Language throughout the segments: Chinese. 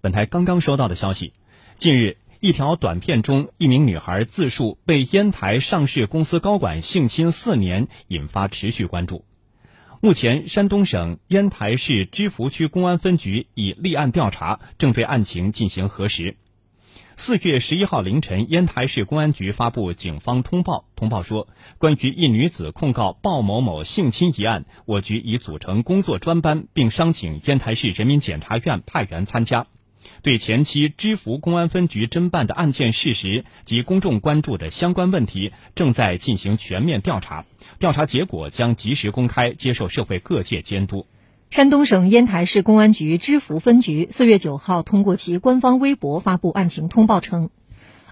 本台刚刚收到的消息，近日一条短片中，一名女孩自述被烟台上市公司高管性侵四年，引发持续关注。目前，山东省烟台市芝罘区公安分局已立案调查，正对案情进行核实。四月十一号凌晨，烟台市公安局发布警方通报，通报说，关于一女子控告鲍某某性侵一案，我局已组成工作专班，并商请烟台市人民检察院派员参加，对前期芝罘公安分局侦办的案件事实及公众关注的相关问题，正在进行全面调查，调查结果将及时公开，接受社会各界监督。山东省烟台市公安局芝罘分局四月九号通过其官方微博发布案情通报称，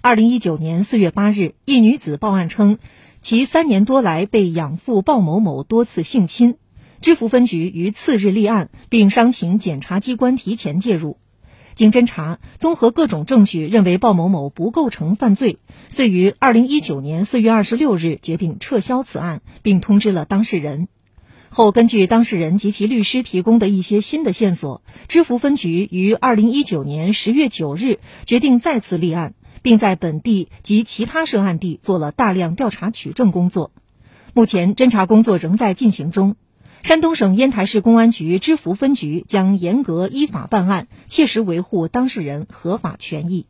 二零一九年四月八日，一女子报案称，其三年多来被养父鲍某某多次性侵。芝罘分局于次日立案，并商请检察机关提前介入。经侦查，综合各种证据，认为鲍某某不构成犯罪，遂于二零一九年四月二十六日决定撤销此案，并通知了当事人。后根据当事人及其律师提供的一些新的线索，芝罘分局于二零一九年十月九日决定再次立案，并在本地及其他涉案地做了大量调查取证工作。目前侦查工作仍在进行中。山东省烟台市公安局芝罘分局将严格依法办案，切实维护当事人合法权益。